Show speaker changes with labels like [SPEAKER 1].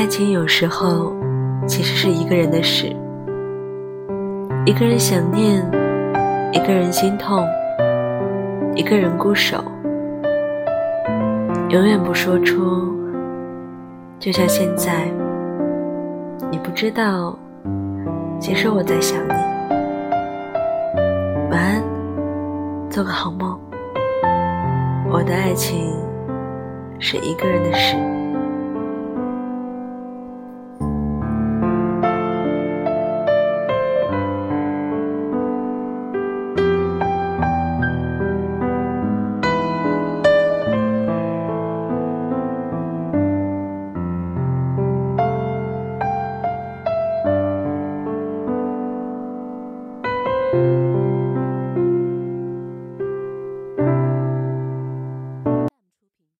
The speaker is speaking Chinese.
[SPEAKER 1] 爱情有时候其实是一个人的事一个人想念一个人心痛一个人孤守。永远不说出就像现在你不知道其实我在想你。晚安做个好梦。我的爱情是一个人的事。